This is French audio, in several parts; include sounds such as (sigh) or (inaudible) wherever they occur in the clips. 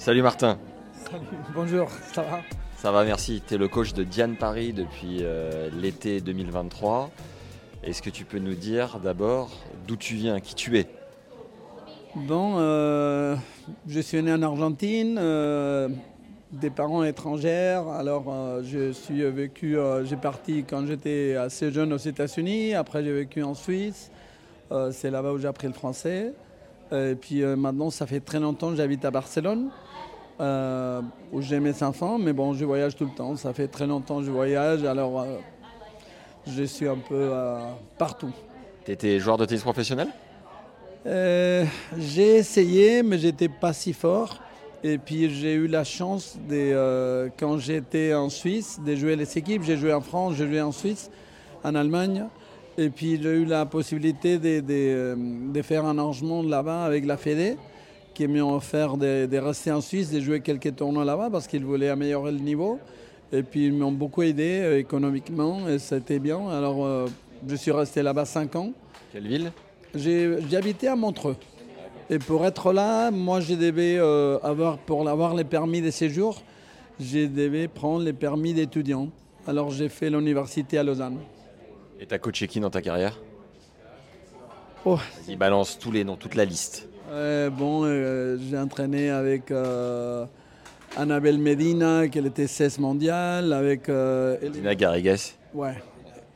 Salut Martin, Salut, bonjour, ça va? Ça va merci. Tu es le coach de Diane Paris depuis euh, l'été 2023. Est-ce que tu peux nous dire d'abord d'où tu viens, qui tu es? Bon, euh, je suis né en Argentine, euh, des parents étrangers. Alors, je suis vécu, j'ai parti quand j'étais assez jeune aux États-Unis. Après, j'ai vécu en Suisse. C'est là-bas où j'ai appris le français. Et puis euh, maintenant, ça fait très longtemps que j'habite à Barcelone, euh, où j'ai mes enfants. Mais bon, je voyage tout le temps. Ça fait très longtemps que je voyage. Alors, euh, je suis un peu partout. Tu étais joueur de tennis professionnel j'ai essayé, mais j'étais pas si fort. Et puis j'ai eu la chance, de, quand j'étais en Suisse, de jouer les équipes. J'ai joué en France, j'ai joué en Suisse, en Allemagne. Et puis j'ai eu la possibilité de, de, euh, de faire un arrangement là-bas avec la Fédé, qui m'ont offert de, de rester en Suisse, de jouer quelques tournois là-bas parce qu'ils voulaient améliorer le niveau. Et puis ils m'ont beaucoup aidé euh, économiquement et c'était bien. Alors euh, je suis resté là-bas cinq ans. Quelle ville? Habité à Montreux. Et pour être là, moi, je devais euh, avoir, pour avoir les permis de séjour, je devais prendre les permis d'étudiant. Alors j'ai fait l'université à Lausanne. Et t'as coaché qui dans ta carrière Oh, Vas-y, balance tous les noms, toute la liste. euh, bon, euh, j'ai entraîné avec euh, Annabelle Medina, qui était 16 mondiale, avec euh, Dina Garrigues. Ouais.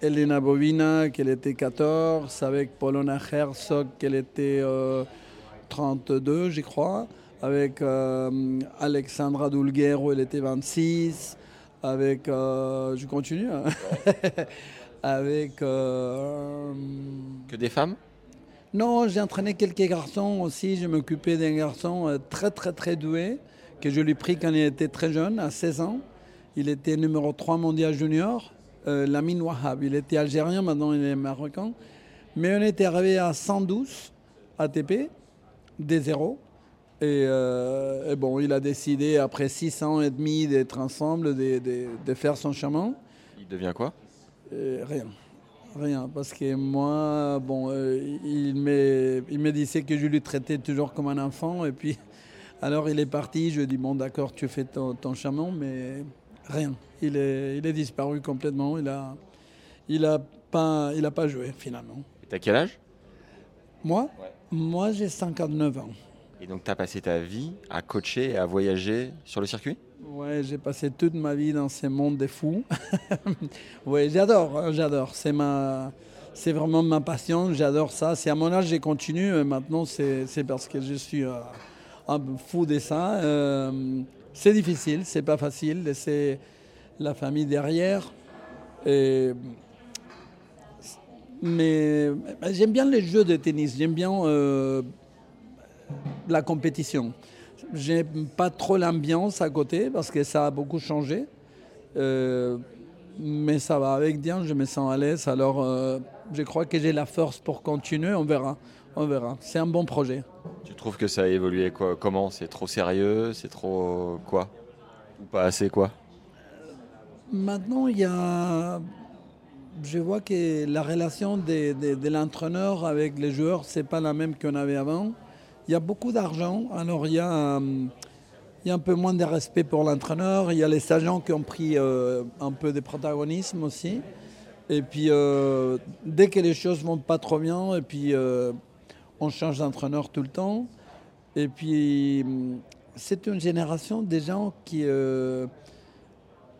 Elena Bovina, qu'elle était 14, avec Polona Herzog, qu'elle était euh, 32, je crois, avec Alexandra Dulguero, elle était 26, avec, je continue, hein. (laughs) avec, euh, Que des femmes? Non, j'ai entraîné quelques garçons aussi, je m'occupais d'un garçon euh, très très très doué, que je lui ai pris quand il était très jeune, à 16 ans, il était numéro 3 mondial junior, euh, Lamine Wahab. Il était algérien, maintenant il est marocain. Mais on était arrivé à 112 ATP, des zéros. Et, euh, et bon, il a décidé, après 6 ans et demi d'être ensemble, de, de- de faire son chemin. Il devient quoi? Euh, rien. Rien. Parce que moi, bon, euh, il, me, il me disait que je lui traitais toujours comme un enfant. Et puis, (laughs) alors il est parti. Je lui ai dit, bon, d'accord, tu fais ton, ton chemin, mais rien. Il est, il est disparu complètement. Il a, il a pas, il a pas joué finalement. Et t'as quel âge? Moi, moi j'ai 59 ans. Et donc t'as passé ta vie à coacher et à voyager sur le circuit? Ouais, j'ai passé toute ma vie dans ce monde des fous. (laughs) ouais, j'adore, hein, j'adore. C'est ma, c'est vraiment ma passion. J'adore ça. C'est à mon âge j'ai continué. mais Maintenant, c'est, parce que je suis euh, un fou de ça. Euh, c'est difficile, c'est pas facile. Laisser la famille derrière. Mais j'aime bien les jeux de tennis. J'aime bien euh, la compétition. J'aime pas trop l'ambiance à côté parce que ça a beaucoup changé. Euh, mais ça va avec Diane, je me sens à l'aise. Alors euh, je crois que j'ai la force pour continuer. On verra. On verra. C'est un bon projet. Tu trouves que ça a évolué quoi? Comment? C'est trop sérieux? C'est trop quoi? Ou pas assez quoi? Maintenant, il y a. Je vois que la relation de, de- de l'entraîneur avec les joueurs, c'est pas la même qu'on avait avant. Il y a beaucoup d'argent, alors il y, a, euh, il y a un peu moins de respect pour l'entraîneur. Il y a les agents qui ont pris euh, un peu de protagonisme aussi. Et puis, euh, dès que les choses vont pas trop bien, et puis on change d'entraîneur tout le temps. Et puis, c'est une génération des gens qui.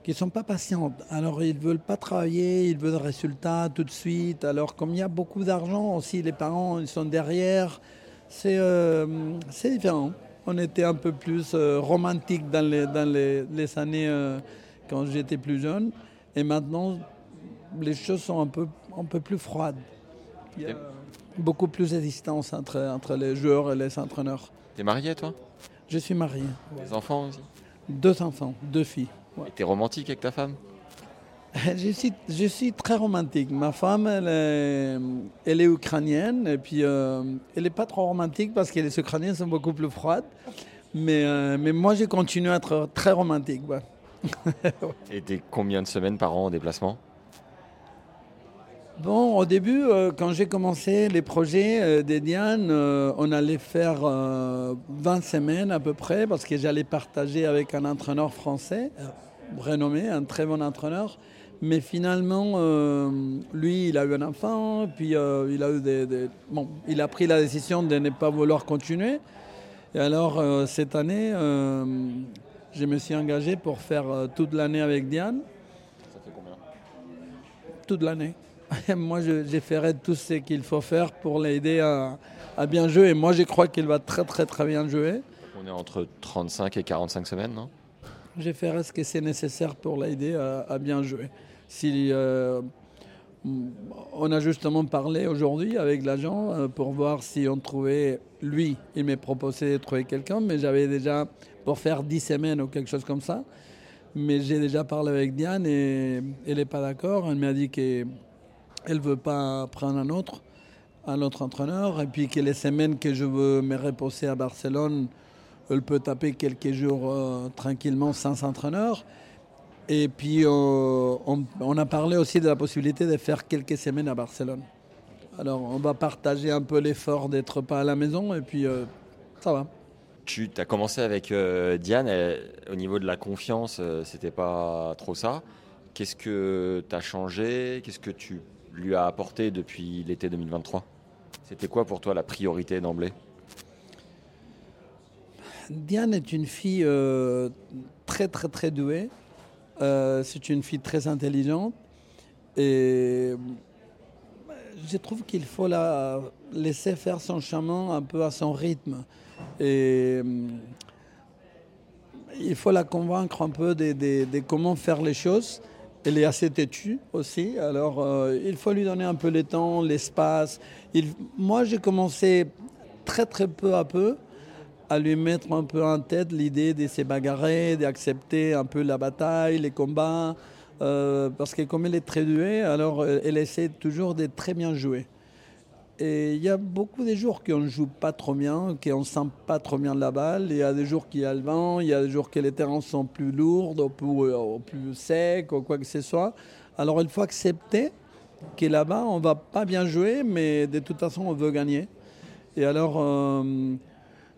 qui ne sont pas patientes. Alors, ils ne veulent pas travailler, ils veulent le résultat tout de suite. Alors, comme il y a beaucoup d'argent aussi, les parents ils sont derrière. C'est euh, c'est différent. On était un peu plus euh, romantique dans les, dans les, les années euh, quand j'étais plus jeune. Et maintenant, les choses sont un peu, un peu plus froides. Il y a- beaucoup plus de distance entre, entre les joueurs et les entraîneurs. T'es marié, toi? Je suis marié. Des enfants aussi? Deux enfants, deux filles. Et t'es romantique avec ta femme? (laughs) je, suis, je suis très romantique. Ma femme, elle est, elle est ukrainienne et puis euh, elle n'est pas trop romantique parce que les Ukrainiennes sont beaucoup plus froides. Mais, euh, mais moi, j'ai continué à être très romantique. ouais. (laughs) Et t'es combien de semaines par an en déplacement? Bon, au début, euh, quand j'ai commencé les projets euh, des Diane, euh, on allait faire euh, 20 semaines à peu près parce que j'allais partager avec un entraîneur français, renommé, un très bon entraîneur. Mais finalement, euh, lui, il a eu un enfant, puis euh, il a eu des, des- bon, il a pris la décision de ne pas vouloir continuer. Et alors, euh, cette année, je me suis engagé pour faire toute l'année avec Diane Ça fait combien toute l'année. (laughs) moi, je, je ferai tout ce qu'il faut faire pour l'aider à, à bien jouer. Et moi, je crois qu'il va très, très, très bien jouer. On est entre 35 et 45 semaines, non? Je ferai ce que c'est nécessaire pour l'aider à, à bien jouer. Si, euh, on a justement parlé aujourd'hui avec l'agent euh, pour voir si on trouvait, lui, il m'a proposé de trouver quelqu'un, mais j'avais déjà, pour faire 10 semaines ou quelque chose comme ça, mais j'ai déjà parlé avec Diane et elle n'est pas d'accord. Elle m'a dit qu'elle ne veut pas prendre un autre, un autre entraîneur, et puis que les semaines que je veux me reposer à Barcelone, elle peut taper quelques jours euh, tranquillement sans entraîneur. Et puis, euh, on, on a parlé aussi de la possibilité de faire quelques semaines à Barcelone. Alors, on va partager un peu l'effort d'être pas à la maison, et puis euh, ça va. Tu as commencé avec euh, Diane, elle- au niveau de la confiance, euh, c'était pas trop ça. Qu'est-ce que tu as changé? Qu'est-ce que tu lui as apporté depuis l'été 2023 C'était quoi pour toi la priorité d'emblée? Diane est une fille très très très douée. Euh, c'est une fille très intelligente. Et je trouve qu'il faut la laisser faire son chemin un peu à son rythme. Et euh, il faut la convaincre un peu de, comment faire les choses. Elle est assez têtue aussi, alors euh, il faut lui donner un peu le temps, l'espace. Moi, j'ai commencé très très peu à peu à lui mettre un peu en tête l'idée de se bagarrer, d'accepter un peu la bataille, les combats, euh, parce que comme elle est très douée, alors euh, elle essaie toujours de très bien jouer. Et il y a beaucoup de jours qu'on ne joue pas trop bien, qu'on ne sent pas trop bien la balle. Il y a des jours qu'il y a le vent, il y a des jours que les terrains sont plus lourds, ou plus, secs, ou quoi que ce soit. Alors il faut accepter que là-bas, on ne va pas bien jouer, mais de toute façon, on veut gagner. Et alors, euh,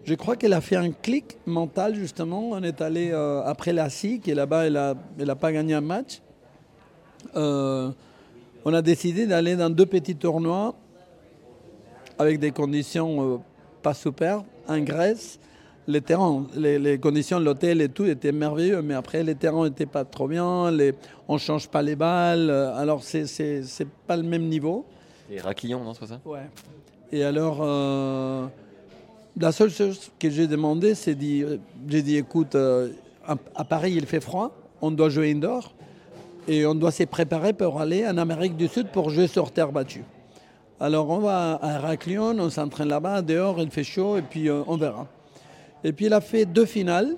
je crois qu'elle a fait un clic mental, justement. On est allé euh, après la SIC, et là-bas, elle n'a elle a pas gagné un match. Euh, on a décidé d'aller dans deux petits tournois avec des conditions euh, pas super, en Grèce. Les terrains, les, les conditions de l'hôtel et tout étaient merveilleux, mais après les terrains n'étaient pas trop bien, les, on ne change pas les balles, alors c'est pas le même niveau. Et Raclillon, non, c'est ça? Ouais. Et alors, la seule chose que j'ai demandé, c'est dit, j'ai dit, écoute, euh, à, Paris il fait froid, on doit jouer indoor et on doit se préparer pour aller en Amérique du Sud pour jouer sur terre battue. Alors on va à Héraclion, on s'entraîne là-bas, dehors il fait chaud et puis euh, on verra. Et puis il a fait deux finales.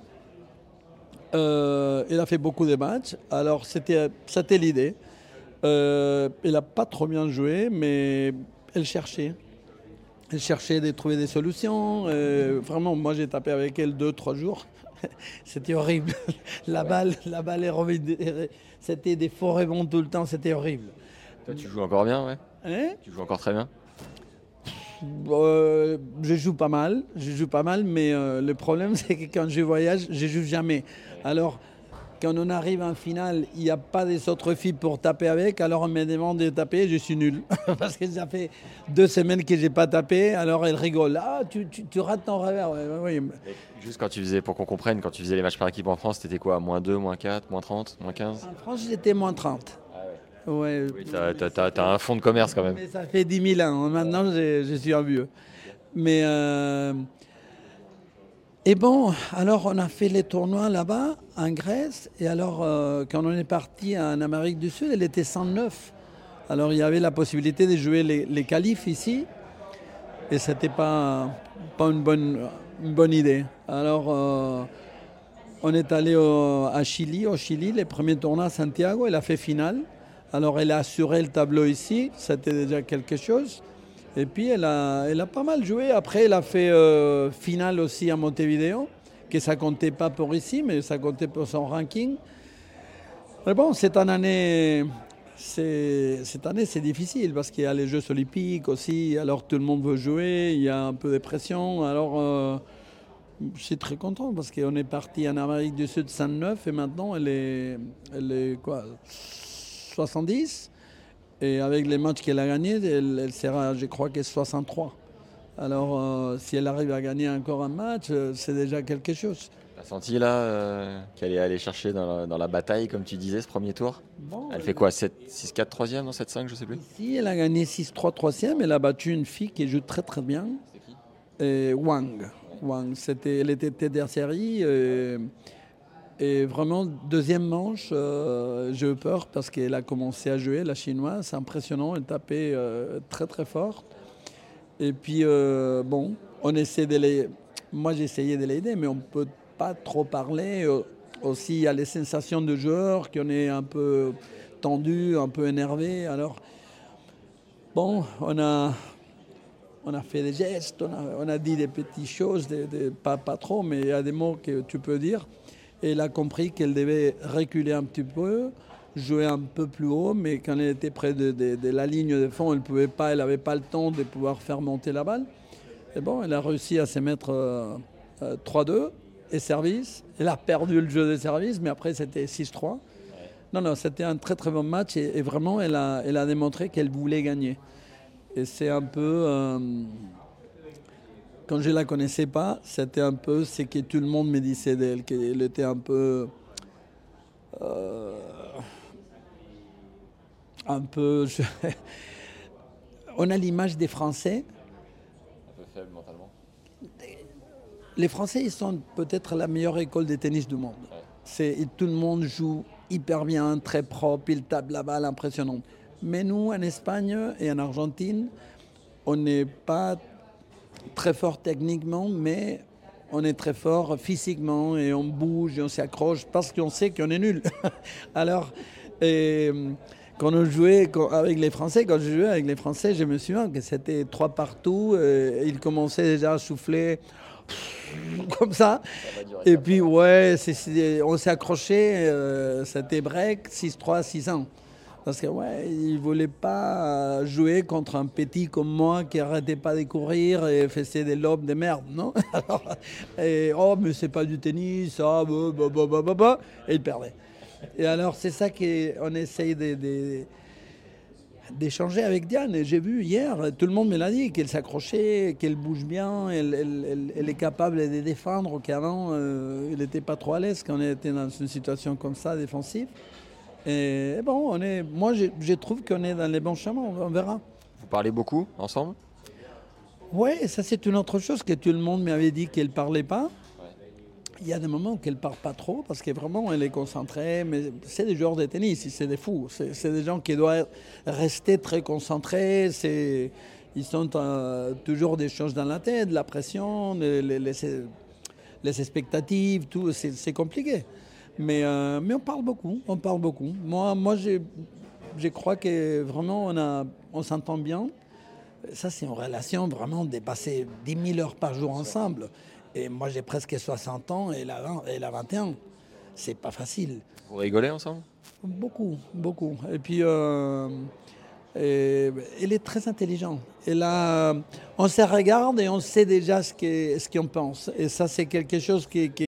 Euh, il a fait beaucoup de matchs. Alors c'était c'était l'idée. Elle n'a pas trop bien joué, mais elle cherchait. Cherchait de trouver des solutions. Euh, vraiment, moi j'ai tapé avec elle deux, trois jours. (laughs) C'était horrible. (laughs) La balle, la balle est revenue. C'était des faux rebonds tout le temps, c'était horrible. Toi, tu joues encore bien, ouais? Hein? Tu joues encore très bien? Euh, je joue pas mal, je joue pas mal, mais euh, le problème (laughs) c'est que quand je voyage, je joue jamais. Alors, quand on arrive en finale, il n'y a pas des autres filles pour taper avec, alors on me demande de taper, je suis nul. (laughs) Parce que ça fait deux semaines que j'ai pas tapé, alors elles rigolent. Ah, tu, tu, tu rates ton revers. Ouais, ouais, ouais. Juste quand tu faisais, pour qu'on comprenne, quand tu faisais les matchs par équipe en France, t'étais quoi Moins 2, moins 4, moins 30, moins 15 En France, j'étais moins 30. Ouais. Oui, t'as- un fonds de commerce quand même. Mais ça fait 10 000 ans. Maintenant, je, je suis un vieux. Mais. euh, Et bon, alors on a fait les tournois là-bas, en Grèce. Et alors, euh, quand on est parti en Amérique du Sud, elle était 109. Alors, il y avait la possibilité de jouer les, les qualifs ici. et c'était pas, pas une, bonne, idée. Alors, euh, on est allé à Chili, au Chili, les premiers tournois à Santiago, elle a fait finale. Alors, elle a assuré le tableau ici, c'était déjà quelque chose. Et puis, elle a, elle a pas mal joué. Après, elle a fait euh, finale aussi à Montevideo, que ça comptait pas pour ici, mais ça comptait pour son ranking. Mais bon, cette année, cette année, c'est difficile parce qu'il y a les Jeux olympiques aussi, alors tout le monde veut jouer, il y a un peu de pression. Alors, euh, je suis très content parce qu'on est parti en Amérique du Sud 109 et maintenant elle est, elle est quoi, 70. Et avec les matchs qu'elle a gagnés, elle, sera, je crois, qu'elle 63. Alors, euh, si elle arrive à gagner encore un match, euh, c'est déjà quelque chose. T'as senti là euh, qu'elle est allée chercher dans la, bataille, comme tu disais, ce premier tour? Elle fait quoi 6-4 3e, non 7-5, je sais plus? Si, elle a gagné 6-3 3e. Elle a battu une fille qui joue très très bien. C'est qui? Et Wang. Wang. C'était, elle était tête série. Et, et, vraiment, deuxième manche, euh, j'ai eu peur parce qu'elle a commencé à jouer, la chinoise. C'est impressionnant. Elle tapait euh, très très fort. Et puis, bon, on essaie de les. Moi, essayé de l'aider, mais on peut pas trop parler. Euh, aussi, il y a les sensations de joueurs qu'on est un peu tendu, un peu énervé. Alors, bon, on a, on a fait des gestes, on a, dit des petites choses, pas, pas trop, mais il y a des mots que tu peux dire. Elle a compris qu'elle devait reculer un petit peu, jouer un peu plus haut, mais quand elle était près de, la ligne de fond, elle pas, n'avait pas le temps de pouvoir faire monter la balle. Et bon, elle a réussi à se mettre 3-2. Euh, euh, et service. Elle a perdu le jeu de service, mais après c'était 6-3. Non, non, c'était un très très bon match et, vraiment elle a, elle a démontré qu'elle voulait gagner. Et c'est un peu. Euh, quand je la connaissais pas, c'était un peu ce que tout le monde me disait d'elle, qu'elle était un peu. Euh, un peu. (laughs) on a l'image des Français. Un peu faible mentalement les Français, ils sont peut-être la meilleure école de tennis du monde. C'est, tout le monde joue hyper bien, très propre, il tape la balle impressionnante. Mais nous, en Espagne et en Argentine, on n'est pas très fort techniquement, mais on est très fort physiquement et on bouge et on s'accroche parce qu'on sait qu'on est nul. (laughs) Alors, quand on jouait avec les Français, quand je jouais avec les Français, je me souviens que c'était trois partout. ils commençaient déjà à souffler (laughs) comme ça. Et puis, ouais, on s'est accroché, euh, c'était break 6-3, 6 ans. Parce que, ouais, il voulait pas jouer contre un petit comme moi qui arrêtait pas de courir et faisait des lobes de merde, non? (laughs) Et, Oh, mais c'est pas du tennis, ça, bah, bah, bah, bah, et il perdait. Et alors, c'est ça qu'on essaye d'échanger avec Diane. J'ai vu hier, tout le monde me l'a dit, qu'elle s'accrochait, qu'elle bouge bien, elle, est capable de défendre, qu'avant, euh, elle n'était pas trop à l'aise quand on était dans une situation comme ça, défensive. Et, bon, on est, moi, je, trouve qu'on est dans les bons chemins, on verra. Vous parlez beaucoup ensemble? Oui, ça c'est une autre chose que tout le monde m'avait dit qu'elle ne parlait pas. Il y a des moments qu'elle ne parle pas trop parce que vraiment elle est concentrée, mais c'est des joueurs de tennis, c'est des fous, c'est des gens qui doivent rester très concentrés, ils sont euh, toujours des choses dans la tête, la pression, les, les, expectatives, tout, c'est compliqué. Mais, euh, mais on parle beaucoup, on parle beaucoup. Moi, moi je crois que vraiment on, a, on s'entend bien. Ça, c'est une relation vraiment dépassée 10 000 heures par jour ensemble. Et moi, j'ai presque 60 ans et elle a, elle a 21. C'est pas facile. Vous rigolez ensemble? Beaucoup, beaucoup. Et puis, euh, elle est très intelligente. Et là, on se regarde et on sait déjà ce qu'on ce qu'on pense. Et ça, c'est quelque chose qui, qui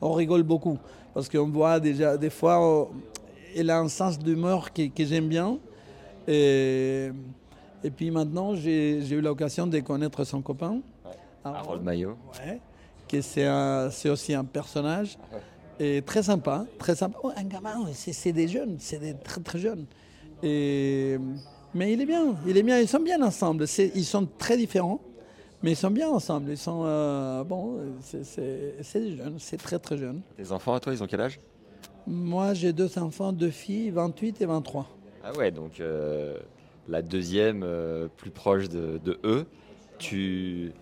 On rigole beaucoup parce qu'on voit déjà des fois, elle a un sens d'humeur que, que j'aime bien. Et, et puis maintenant, j'ai eu l'occasion de connaître son copain. Harold Maillot. Ouais, que c'est aussi un personnage. Et très sympa, très sympa. Oh, un gamin, c'est des jeunes, c'est des très très jeunes. Et, mais il est bien, il est bien, ils sont bien ensemble. Ils sont très différents, mais ils sont bien ensemble. Ils sont, euh, bon, c'est- c'est c'est des jeunes, c'est très très jeunes. Tes enfants à toi, ils ont quel âge? Moi, j'ai deux enfants, deux filles, 28 et 23. Ah ouais, donc euh, la deuxième, euh, plus proche de, de eux. Tu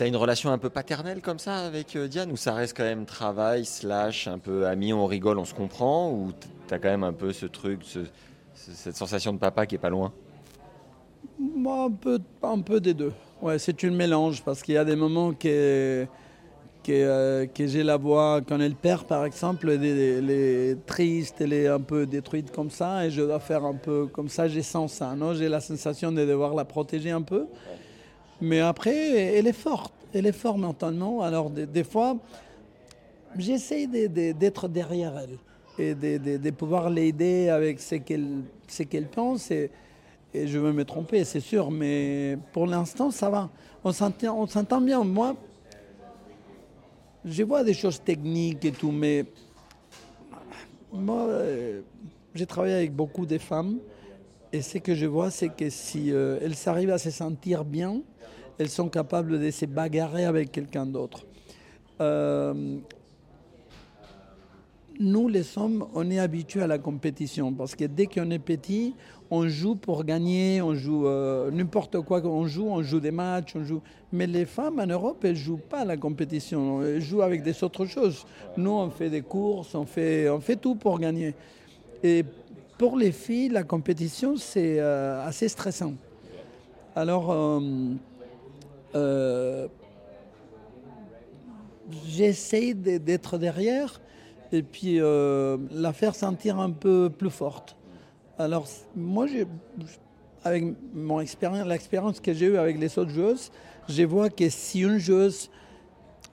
as une relation un peu paternelle comme ça avec Diane ou ça reste quand même travail, slash, un peu ami, on rigole, on se comprend Ou tu as quand même un peu ce truc, ce- ce- cette sensation de papa qui est pas loin? Moi, un peu, un peu des deux. Ouais, c'est une mélange parce qu'il y a des moments que, que, euh, j'ai la voix, quand elle perd par exemple, elle est, triste, elle est un peu détruite comme ça et je dois faire un peu comme ça, j'ai sens ça. non? J'ai la sensation de devoir la protéger un peu. Mais après, elle est forte, elle est forte mentalement. Alors des, fois, de- d'être derrière elle et de, pouvoir l'aider avec ce qu'elle qu'elle pense. Et je vais me tromper, c'est sûr, mais pour l'instant, ça va. On s'entend bien. Moi, je vois des choses techniques et tout, mais moi, euh, j'ai travaillé avec beaucoup de femmes. Et ce que je vois, c'est que si euh, elles arrivent à se sentir bien, elles sont capables de se bagarrer avec quelqu'un d'autre. Euh, nous, les hommes, on est habitués à la compétition parce que dès qu'on est petit, on joue pour gagner, on joue euh, n'importe quoi, on joue, on joue des matchs, on joue. Mais les femmes en Europe, elles jouent pas à la compétition, elles jouent avec des autres choses. Nous, on fait des courses, on fait, on fait tout pour gagner. Et pour les filles, la compétition, c'est euh, assez stressant. Alors, euh, euh, j'essaye de- d'être derrière et puis la faire sentir un peu plus forte. Alors, moi, avec mon expérience, l'expérience que j'ai eue avec les autres joueuses, je vois que si une joueuse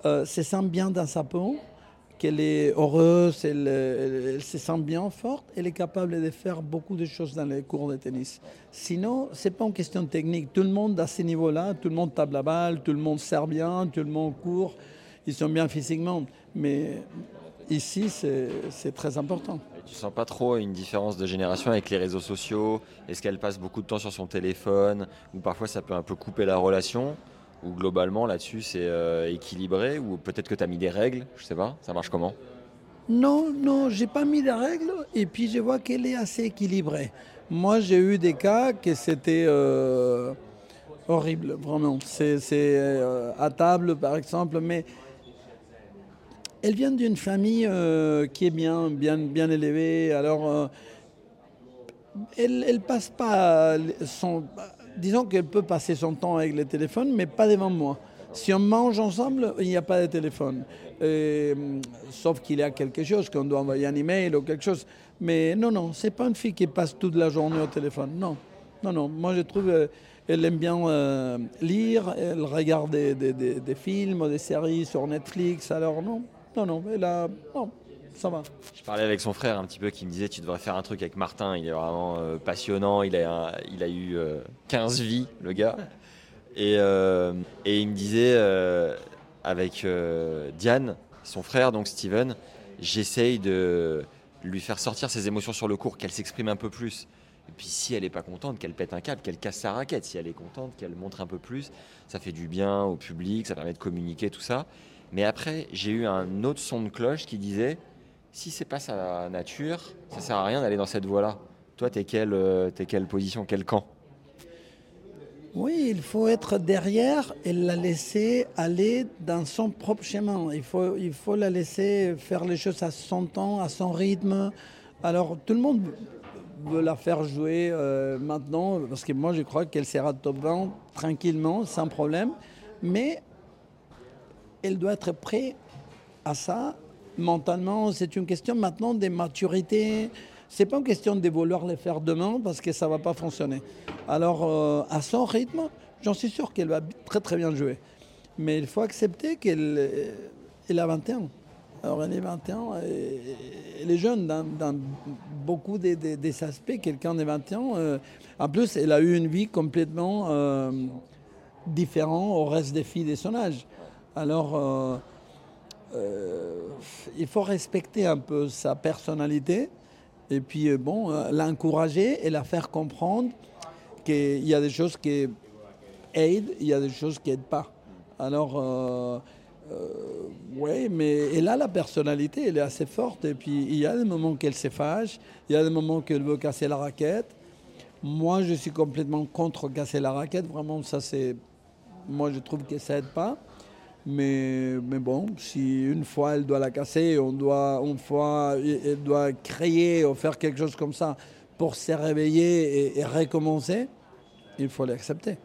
euh, se sent bien dans sa peau, qu'elle est heureuse, elle, se sent bien forte, elle est capable de faire beaucoup de choses dans les cours de tennis. Sinon, c'est pas une question technique. Tout le monde à ce niveau-là, tout le monde tape la balle, tout le monde sert bien, tout le monde court, ils sont bien physiquement. Mais ici, c'est très important. Tu sens pas trop une différence de génération avec les réseaux sociaux? Est-ce qu'elle passe beaucoup de temps sur son téléphone? Ou parfois ça peut un peu couper la relation? Ou globalement là-dessus c'est euh, équilibré? Ou peut-être que tu as mis des règles? Je sais pas, ça marche comment? Non, non, j'ai pas mis de règles. Et puis je vois qu'elle est assez équilibrée. Moi, j'ai eu des cas que c'était euh, horrible, vraiment. C'est, euh, à table, par exemple, mais elle vient d'une famille euh, qui est bien, bien, bien élevée. Alors, euh, elle, passe pas son. Disons qu'elle peut passer son temps avec le téléphone, mais pas devant moi. Si on mange ensemble, il n'y a pas de téléphone. Euh, sauf qu'il y a quelque chose, qu'on doit envoyer un email ou quelque chose. Mais non, non, c'est pas une fille qui passe toute la journée au téléphone. Non, non, non. Moi, je trouve euh, elle aime bien lire, elle regarde des, des- des- des films des séries sur Netflix. Alors non, non, non, elle a, non, ça va. Je parlais avec son frère un petit peu qui me disait tu devrais faire un truc avec Martin, il est vraiment euh, passionnant, il a, eu euh, 15 vies le gars. Et, euh, et il me disait euh, avec euh, Diane, son frère donc Steven, j'essaye de lui faire sortir ses émotions sur le court, qu'elle s'exprime un peu plus. Et puis si elle n'est pas contente, qu'elle pète un câble, qu'elle casse sa raquette. Si elle est contente, qu'elle montre un peu plus, ça fait du bien au public, ça permet de communiquer, tout ça. Mais après, j'ai eu un autre son de cloche qui disait si c'est pas sa nature, ça sert à rien d'aller dans cette voie-là. Toi, t'es quelle, euh, t'es quelle position, quel camp? Oui, il faut être derrière et la laisser aller dans son propre chemin. Il faut, il faut la laisser faire les choses à son temps, à son rythme. Alors, tout le monde veut la faire jouer euh, maintenant, parce que moi, je crois qu'elle sera top 20 tranquillement, sans problème. Mais elle doit être prête à ça mentalement. C'est une question maintenant de maturité. C'est pas une question de vouloir le faire demain parce que ça va pas fonctionner. Alors, euh, à son rythme, j'en suis sûr qu'elle va très très bien jouer. Mais il faut accepter qu'elle euh, a 21. Alors elle est 21 et elle est jeune dans, beaucoup des, aspects, quelqu'un de 21 ans. en plus, elle a eu une vie complètement différente au reste des filles de son âge. Alors, il faut respecter un peu sa personnalité et puis, bon, l'encourager et la faire comprendre qu'il y a des choses qui aident, il y a des choses qui n'aident pas. Alors, euh, euh, oui, mais elle a la personnalité, elle est assez forte. Et puis, il y a des moments qu'elle s'effage, il y a des moments qu'elle veut casser la raquette. Moi, je suis complètement contre casser la raquette. Vraiment, ça, c'est. Moi, je trouve que ça n'aide pas. Mais, mais bon, si une fois elle doit la casser, on doit, une fois elle doit créer ou faire quelque chose comme ça pour se réveiller et recommencer, il faut l'accepter.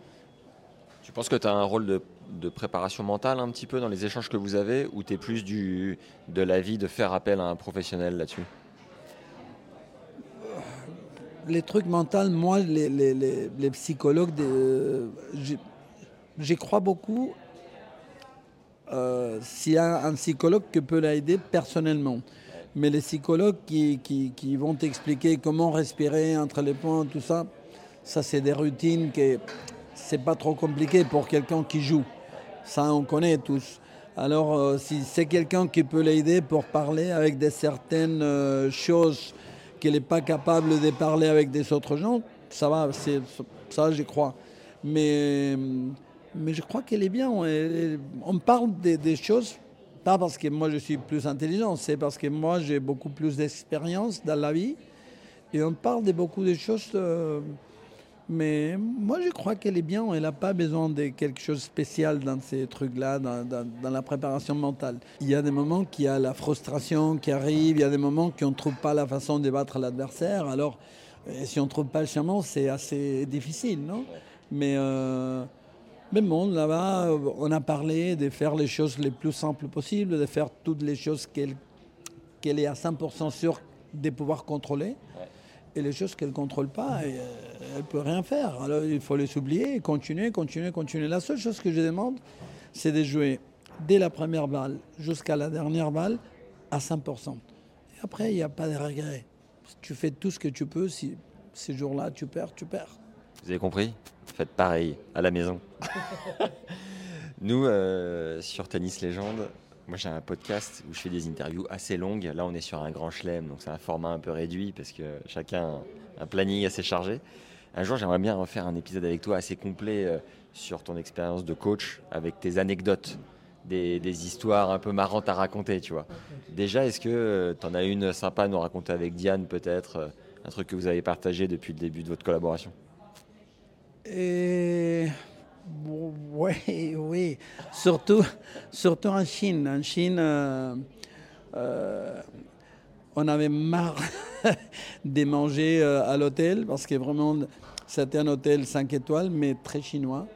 Tu penses que tu as un rôle de, préparation mentale un petit peu dans les échanges que vous avez ou tu es plus du, de l'avis de faire appel à un professionnel là-dessus? Les trucs mentaux, moi, les, les, les, psychologues, j'y crois beaucoup. Euh, s'il y a un psychologue qui peut l'aider personnellement. Mais les psychologues qui, qui, vont t'expliquer comment respirer entre les points, tout ça, ça c'est des routines qui c'est pas trop compliqué pour quelqu'un qui joue. Ça, on connaît tous. Alors, euh, si c'est quelqu'un qui peut l'aider pour parler avec des certaines euh, choses qu'il n'est pas capable de parler avec des autres gens, ça va, ça, j'y crois. Mais, mais je crois qu'elle est bien. On, parle des, choses, pas parce que moi je suis plus intelligent, c'est parce que moi j'ai beaucoup plus d'expérience dans la vie. Et on parle de beaucoup de choses. Euh, mais moi, je crois qu'elle est bien. Elle n'a pas besoin de quelque chose de spécial dans ces trucs-là, dans, la préparation mentale. Il y a des moments qu'il y a la frustration qui arrive, il y a des moments qu'on ne trouve pas la façon de battre l'adversaire. Alors, euh, si on ne trouve pas le chemin, c'est assez difficile, non? Mais, euh, mais bon, là-bas, on a parlé de faire les choses les plus simples possibles, de faire toutes les choses qu'elle est à 100% sûre de pouvoir contrôler. Et les choses qu'elle ne contrôle pas, euh, elle ne peut rien faire. Alors il faut les oublier, continuer, continuer, continuer. La seule chose que je demande, c'est de jouer dès la première balle jusqu'à la dernière balle à 100%. Et après, il n'y a pas de regret. Tu fais tout ce que tu peux. Si ces jours-là, tu perds, tu perds. Vous avez compris? Faites pareil à la maison. (laughs) Nous, euh, sur Tennis Légende, moi, j'ai un podcast où je fais des interviews assez longues. Là, on est sur un grand chelem, donc c'est un format un peu réduit parce que chacun a un planning assez chargé. Un jour, j'aimerais bien refaire un épisode avec toi assez complet euh, sur ton expérience de coach, avec tes anecdotes, des, histoires un peu marrantes à raconter, tu vois. Déjà, est-ce que euh, tu en as une sympa à nous raconter avec Diane, peut-être euh, Un truc que vous avez partagé depuis le début de votre collaboration? Et oui, (laughs) oui. Surtout, surtout en Chine. En Chine, euh, euh, on avait marre (laughs) de manger euh, à l'hôtel parce que vraiment, c'était un hôtel 5 étoiles, mais très chinois.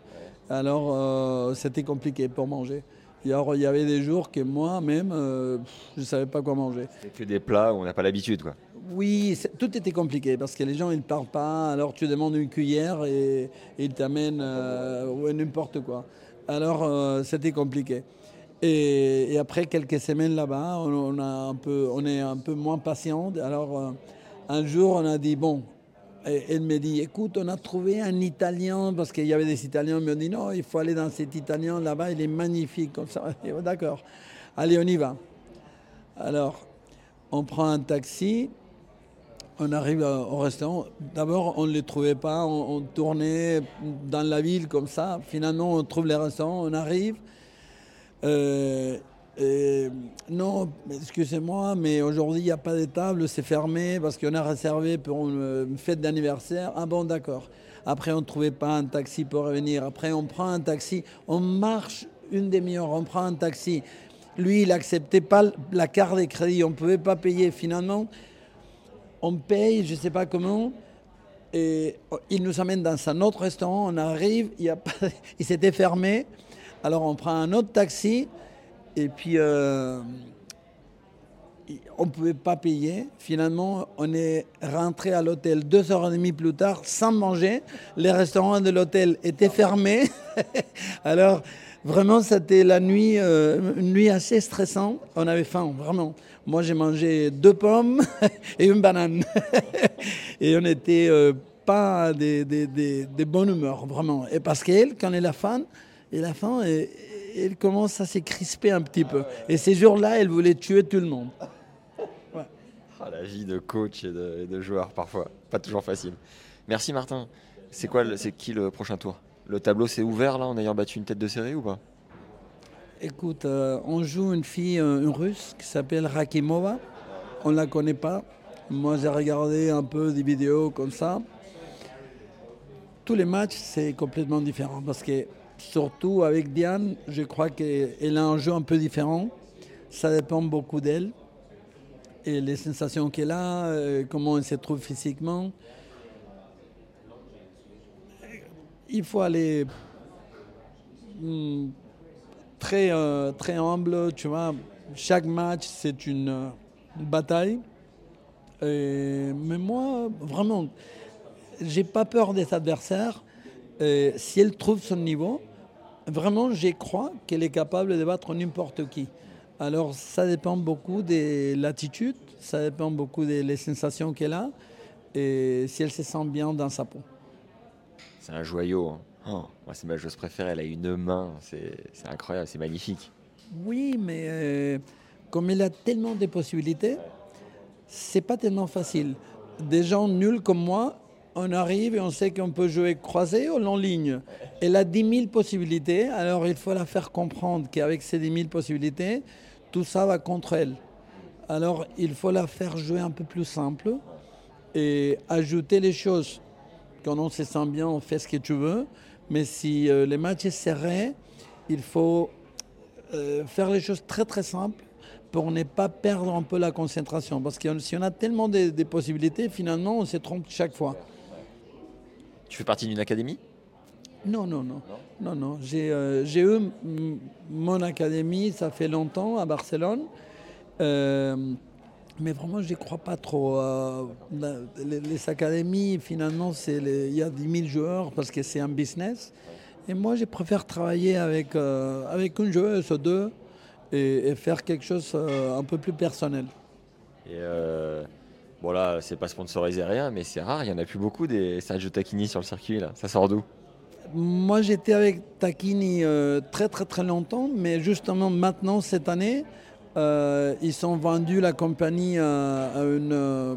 Alors, c'était compliqué pour manger. il y avait des jours que moi-même, je ne savais pas quoi manger. Que des plats où on n'a pas l'habitude, quoi. Oui, tout était compliqué parce que les gens ils ne parlent pas. Alors tu demandes une cuillère et, ils t'amènent euh, n'importe quoi. Alors euh, c'était compliqué. Et, après quelques semaines là-bas, on, on est un peu moins patient. Alors euh, un jour on a dit bon. elle me dit écoute, on a trouvé un Italien parce qu'il y avait des Italiens. Ils m'ont dit non, il faut aller dans cet Italien là-bas. Il est magnifique comme ça. (laughs) D'accord. Allez, on y va. Alors on prend un taxi on arrive au restaurant. D'abord, on ne les trouvait pas. On, tournait dans la ville comme ça. Finalement, on trouve les restaurants. On arrive. Euh, non, excusez-moi, mais aujourd'hui, il n'y a pas de table. C'est fermé parce qu'on a réservé pour une, fête d'anniversaire. Ah bon, d'accord. Après, on ne trouvait pas un taxi pour revenir. Après, on prend un taxi. On marche une demi-heure. On prend un taxi. Lui, il n'acceptait pas la carte de crédit. On ne pouvait pas payer. Finalement, on paye, je ne sais pas comment, et il nous amène dans un autre restaurant, on arrive, (laughs) il, s'était fermé, alors on prend un autre taxi, et puis euh, on ne pouvait pas payer. Finalement, on est rentré à l'hôtel deux heures et demie plus tard sans manger. Les restaurants de l'hôtel étaient fermés. (laughs) alors, Vraiment, c'était la nuit, euh, une nuit assez stressante. On avait faim, vraiment. Moi, j'ai mangé deux pommes (laughs) et une banane. (laughs) et on n'était euh, pas des, des, des, des, bonnes humeurs, vraiment. Et parce qu'elle, quand elle a faim, elle a faim, et, elle commence à se crisper un petit peu. Et ces jours-là, elle voulait tuer tout le monde. (laughs) Ah, la vie de coach et de, de, joueur, parfois. Pas toujours facile. Merci Martin. C'est quoi, c'est qui le prochain tour? Le tableau s'est ouvert là en ayant battu une tête de série ou pas? Écoute, euh, on joue une fille, euh, une russe, qui s'appelle Rakimova. On ne la connaît pas. Moi, j'ai regardé un peu des vidéos comme ça. Tous les matchs, c'est complètement différent parce que surtout avec Diane, je crois qu'elle a un jeu un peu différent. Ça dépend beaucoup d'elle et les sensations qu'elle a, euh, comment elle se trouve physiquement. Il faut aller hmm, très, euh, très humble, tu vois. Chaque match, c'est une, euh, bataille. mais moi, vraiment, j'ai pas peur des adversaires. si elle trouve son niveau, vraiment, je crois qu'elle est capable de battre n'importe qui. Alors, ça dépend beaucoup de l'attitude, ça dépend beaucoup des sensations qu'elle a et si elle se sent bien dans sa peau. C'est un joyau. Hein. Oh, moi, c'est ma chose préférée. Elle a une main. C'est incroyable, c'est magnifique. Oui, mais euh, comme elle a tellement de possibilités, c'est pas tellement facile. Des gens nuls comme moi, on arrive et on sait qu'on peut jouer croisé ou en ligne. Elle a 10 000 possibilités, alors il faut la faire comprendre qu'avec ces 10 000 possibilités, tout ça va contre elle. Alors il faut la faire jouer un peu plus simple et ajouter les choses. Quand on se sent bien, on fait ce que tu veux. Mais si euh, les matchs sont serrés, il faut euh, faire les choses très très simples pour ne pas perdre un peu la concentration. Parce que si on a tellement de, de possibilités, finalement, on se trompe chaque fois. Tu fais partie d'une académie? Non, non, non. Non, non. Euh, j'ai eu mon académie, ça fait longtemps, à Barcelone. Euh, mais vraiment, je n'y crois pas trop. Euh, les, académies, finalement, il y a 10 000 joueurs parce que c'est un business. Et moi, je préfère travailler avec, avec une joueuse ou deux et, faire quelque chose un peu plus personnel. Et bon, là, c'est pas sponsorisé rien, mais c'est rare. Il n'y en a plus beaucoup des Sergio Tacchini sur le circuit. Là. Ça sort d'où? Moi, j'étais avec Takini euh, très très très longtemps, mais justement maintenant, cette année, euh, ils ont vendu la compagnie à, une, euh,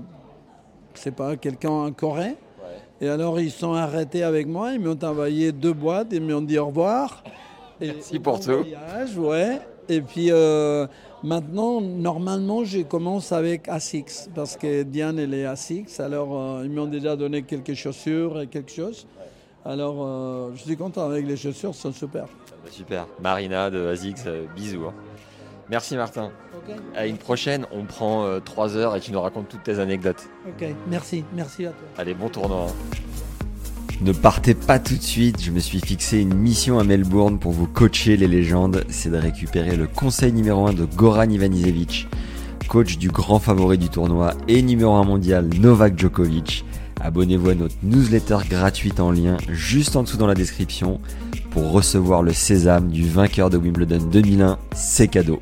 pas, quelqu'un en Corée. Et alors, ils sont arrêtés avec moi, ils m'ont envoyé deux boîtes, ils m'ont dit au revoir. Merci pour tout. ouais. Et puis maintenant, normalement, je commence avec ASICS, parce que Diane, elle est ASICS. Alors, ils m'ont déjà donné quelques chaussures et quelque chose. Alors, euh, je suis content avec les chaussures, sont super. Ah bah, super. Marina de euh, bisous. Hein. Merci Martin. À une prochaine, on prend euh, trois 3 heures et tu nous racontes toutes tes anecdotes. Ok, merci, merci à toi. Allez, bon tournoi. Ne partez pas tout de suite, je me suis fixé une mission à Melbourne pour vous coacher les légendes, c'est de récupérer le conseil numéro 1 de Goran Ivanisevic, coach du grand favori du tournoi et numéro 1 mondial Novak Djokovic. Abonnez-vous à notre newsletter gratuite en lien juste en dessous dans la description pour recevoir le sésame du vainqueur de Wimbledon 2001. C'est cadeau.